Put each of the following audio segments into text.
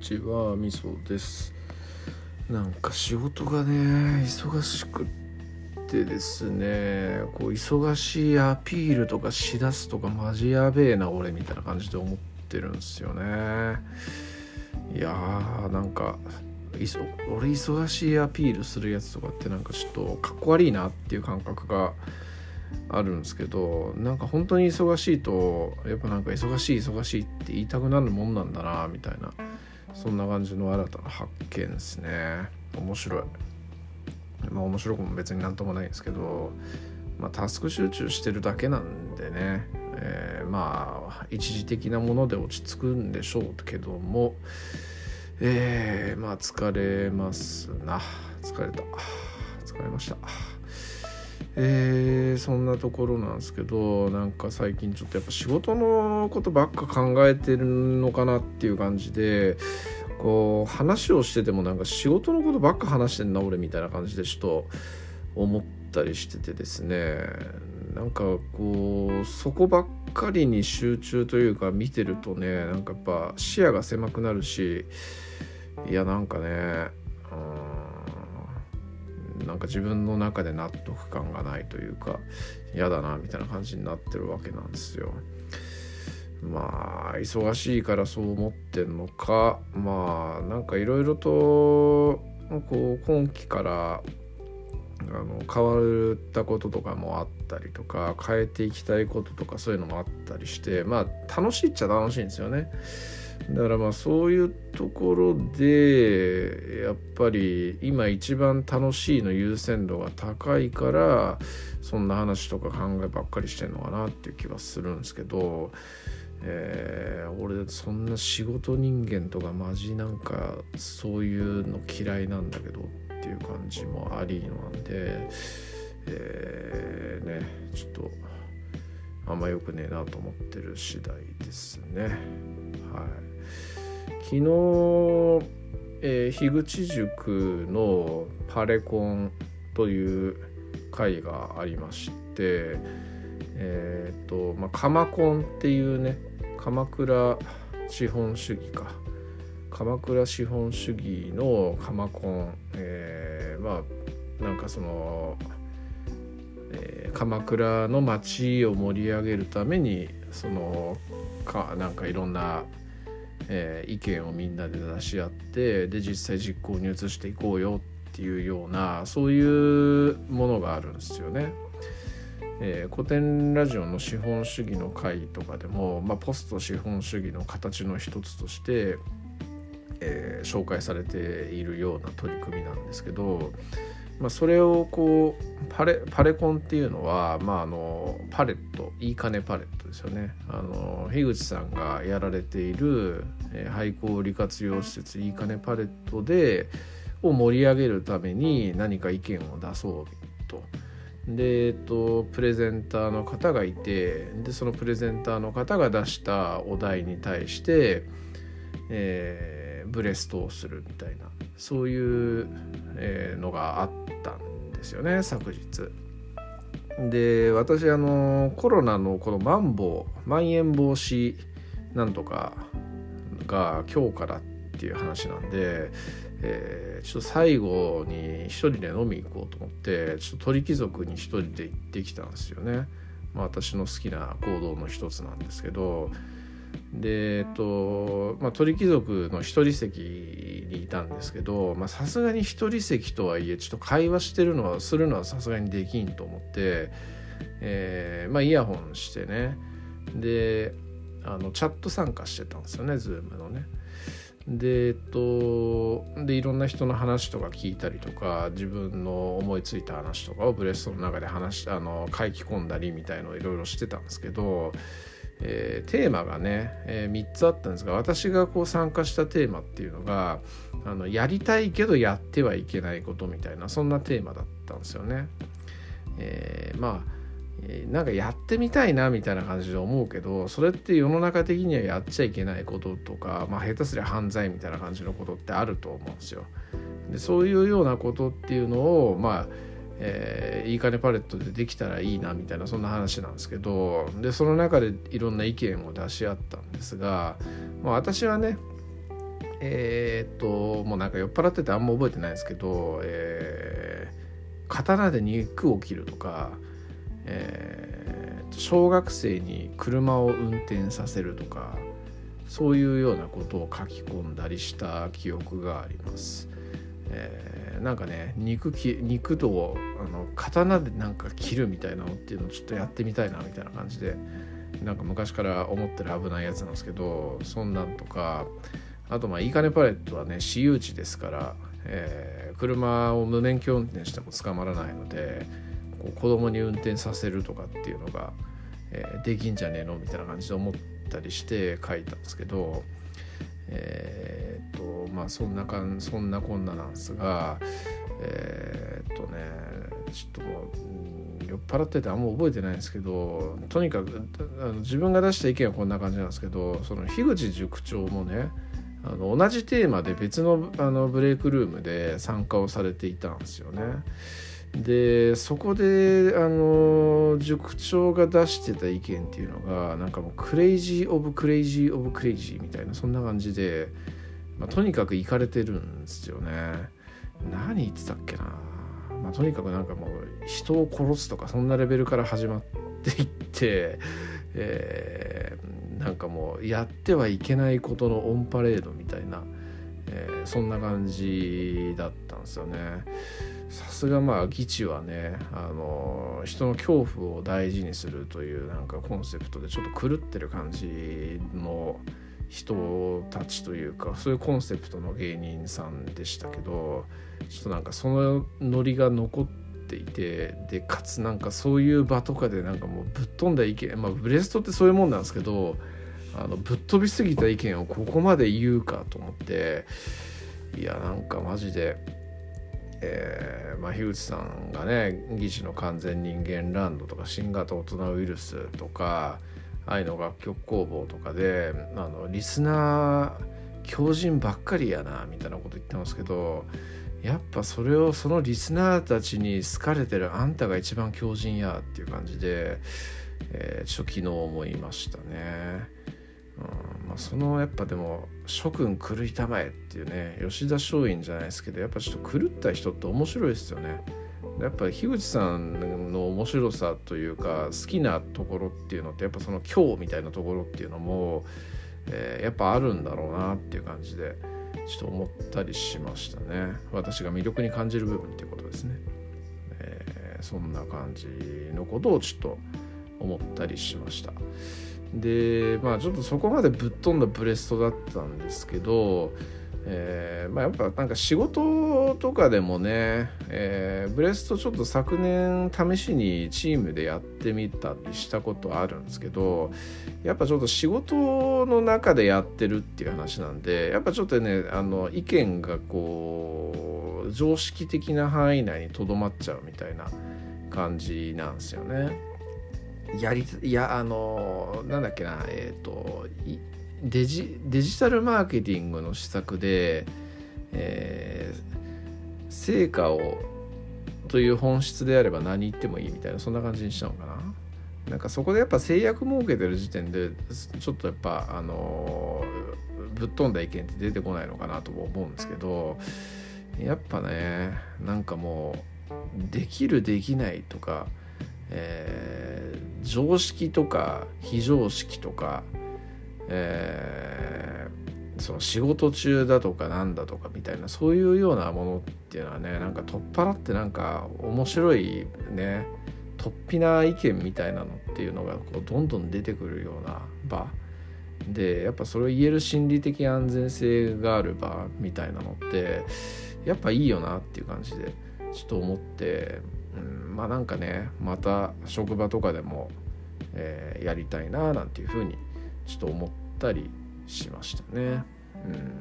ちはみそです。なんか仕事がね忙しくってですねこう忙しいアピールとかしだすとかマジやべえな俺みたいな感じで思ってるんですよね。いやーなんか俺忙しいアピールするやつとかってなんかちょっとかっこ悪いなっていう感覚があるんですけどなんか本当に忙しいとやっぱなんか忙しい忙しいって言いたくなるもんなんだなみたいな。そんな感じの新たな発見ですね。面白い。まあ面白くも別になんともないんですけどまあタスク集中してるだけなんでね、えー、まあ一時的なもので落ち着くんでしょうけどもえー、まあ疲れますな。疲れた。疲れました。えー、そんなところなんですけどなんか最近ちょっとやっぱ仕事のことばっか考えてるのかなっていう感じでこう話をしててもなんか仕事のことばっか話してんな俺みたいな感じでちょっと思ったりしててですね。なんかこうそこばっかりに集中というか見てるとねなんかやっぱ視野が狭くなるしいやなんかねなんか自分の中で納得感がないというか嫌だなみたいな感じになってるわけなんですよ。まあ忙しいからそう思ってんのかまあなんかいろいろとこう今期からあの変わったこととかもあったりとか変えていきたいこととかそういうのもあったりしてまあ楽しいっちゃ楽しいんですよね。だからまあそういうところでやっぱり今一番楽しいの優先度が高いからそんな話とか考えばっかりしてんのかなっていう気はするんですけど、えー、俺そんな仕事人間とかマジなんかそういうの嫌いなんだけどっていう感じもありなんで、えー、ねちょっとあんま良くねえなと思ってる次第ですね。はい昨日、えー、樋口塾のパレコンという会がありましてえっ、ー、とまあ鎌コンっていうね鎌倉資本主義か。鎌倉資本主義の鎌コン、えー、まあなんかその、えー、鎌倉の街を盛り上げるためにそのかなんかいろんなえー、意見をみんなで出し合ってで実際実行に移していこうよっていうようなそういうものがあるんですよね。えー、古典ラジオの資本主義の会とかでも、まあ、ポスト資本主義の形の一つとして、えー、紹介されているような取り組みなんですけど、まあ、それをこうパレパレコンっていうのは、まあ、あのパレットいい金パレットですよねあの樋口さんがやられている、えー、廃校利活用施設いい金パレットでを盛り上げるために何か意見を出そうと。で、えっと、プレゼンターの方がいてでそのプレゼンターの方が出したお題に対して、えー、ブレストをするみたいなそういう、えー、のがあったんですよね昨日。で私あのコロナのこのマンボウまん延防止なんとかが今日からっていう話なんで、えー、ちょっと最後に一人で飲み行こうと思ってちょっと鳥貴族に一人で行ってきたんですよね。まあ、私の好きな行動の一つなんですけどでえっとまあ鳥貴族の一人席にいたんですけどさすがに一人席とはいえちょっと会話してるのはするのはさすがにできんと思って、えー、まあイヤホンしてねであのチャット参加してたんですよね Zoom のね。でえっとでいろんな人の話とか聞いたりとか自分の思いついた話とかをブレストの中で話あの書き込んだりみたいのをいろいろしてたんですけどえー、テーマがね、えー、3つあったんですが私がこう参加したテーマっていうのがあのやりたいけどやってはいけないことみたいなそんなテーマだったんですよね。えー、まあなんかやってみたいなみたいな感じで思うけどそれって世の中的にはやっちゃいけないこととか、まあ、下手すりゃ犯罪みたいな感じのことってあると思うんですよ。でそういうようなことっていうのをまあえー、いいかねパレットでできたらいいなみたいなそんな話なんですけどでその中でいろんな意見を出し合ったんですが、まあ、私はねえー、っともうなんか酔っ払っててあんま覚えてないんですけど、えー、刀で肉を切るとか、えー、小学生に車を運転させるとかそういうようなことを書き込んだりした記憶があります。えー、なんかね肉き肉とあの刀でなんか切るみたいなのっていうのをちょっとやってみたいなみたいな感じでなんか昔から思ってる危ないやつなんですけどそんなんとかあとまあいいかねパレットはね私有地ですから、えー、車を無免許運転しても捕まらないのでこう子供に運転させるとかっていうのが、えー、できんじゃねえのみたいな感じで思ったりして書いたんですけどえー、っとまあそんなかんそんなこんななんですがえー、っとねちょっともう酔っ払っててあんま覚えてないんですけどとにかくあの自分が出した意見はこんな感じなんですけどその樋口塾長もねあの同じテーマで別のあのブレイクルームで参加をされていたんですよね。でそこであの塾長が出してた意見っていうのがなんかもう crazy of crazy of crazy みたいなそんな感じで、まあ、とにかくイカれてるんですよね。何言ってたっけな、まあ、とにかくなんかもう人を殺すとかそんなレベルから始まっていって、えー、なんかもうやってはいけないことのオンパレードみたいな、えー、そんな感じだったんですよね。さすがまあ議地はねあの人の恐怖を大事にするというなんかコンセプトでちょっと狂ってる感じの人たちというかそういうコンセプトの芸人さんでしたけどちょっとなんかそのノリが残っていてでかつなんかそういう場とかでなんかもうぶっ飛んだ意見まあブレストってそういうもんなんですけどあのぶっ飛びすぎた意見をここまで言うかと思っていやなんかマジで。えーまあ、樋口さんがね「議事の完全人間ランド」とか「新型大人ウイルス」とか愛の楽曲工房とかであのリスナー強靭ばっかりやなみたいなこと言ってますけどやっぱそれをそのリスナーたちに好かれてるあんたが一番強靭やっていう感じで、えー、ちょっと昨日思いましたね。うんまあ、そのやっぱでも諸君狂いたまえっていうね吉田松陰じゃないですけどやっぱちょっと狂った人って面白いですよね。やっぱり樋口さんの面白さというか好きなところっていうのってやっぱその今日みたいなところっていうのも、えー、やっぱあるんだろうなっていう感じでちょっと思ったりしましたね私が魅力に感じる部分っていうことですね、えー、そんな感じのことをちょっと思ったりしました。でまあちょっとそこまでぶっ飛んだブレストだったんですけど、えー、まあ、やっぱなんか仕事とかでもね、えー、ブレストちょっと昨年試しにチームでやってみたりしたことあるんですけどやっぱちょっと仕事の中でやってるっていう話なんでやっぱちょっとねあの意見がこう常識的な範囲内にとどまっちゃうみたいな感じなんですよね。やりいやあのなんだっけなえっ、ー、とデジデジタルマーケティングの施策で、えー、成果をという本質であれば何言ってもいいみたいなそんな感じにしたのかな。なんかそこでやっぱ制約設けてる時点でちょっとやっぱあのぶっ飛んだ意見って出てこないのかなとも思うんですけどやっぱねなんかもうできるできないとかえー、常識とか非常識とか、えー、その仕事中だとかなんだとかみたいなそういうようなものっていうのはねなんか取っ払ってなんか面白いね突飛な意見みたいなのっていうのがこうどんどん出てくるような場。でやっぱそれを言える心理的安全性がある場みたいなのってやっぱいいよなっていう感じでちょっと思ってうん、まあなんかねまた職場とかでも、えー、やりたいななんていうふうにちょっと思ったりしましたね。うん。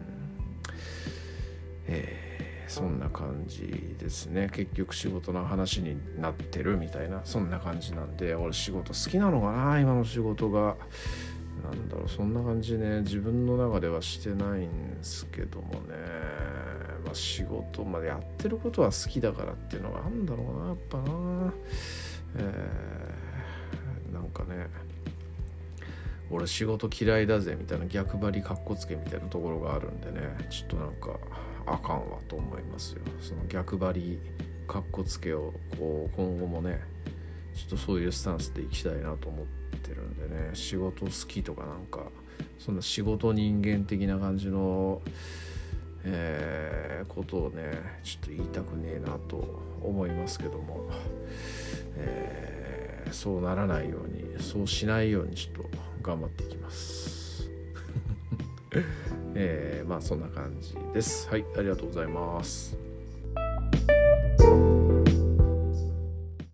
えー、そんな感じですね。結局仕事の話になってるみたいな。そんな感じなんで俺仕事好きなのかな？今の仕事が。なんだろうそんな感じね。自分の中ではしてないんですけどもね。まあ、仕事までやってることは好きだからっていうのがあるんだろうなやっぱな、えー、なんかね。俺仕事嫌いだぜみたいな逆張りかっこつけみたいなところがあるんでねちょっとなんかあかんわと思いますよ。その逆張りかっこつけをこう今後もねちょっとそういうスタンスでいきたいなと思ってるんでね仕事好きとかなんかそんな仕事人間的な感じのえー、ことをねちょっと言いたくねえなと思いますけども、えー、そうならないようにそうしないようにちょっと頑張っていきます。えー、まあそんな感じです。はいありがとうございます。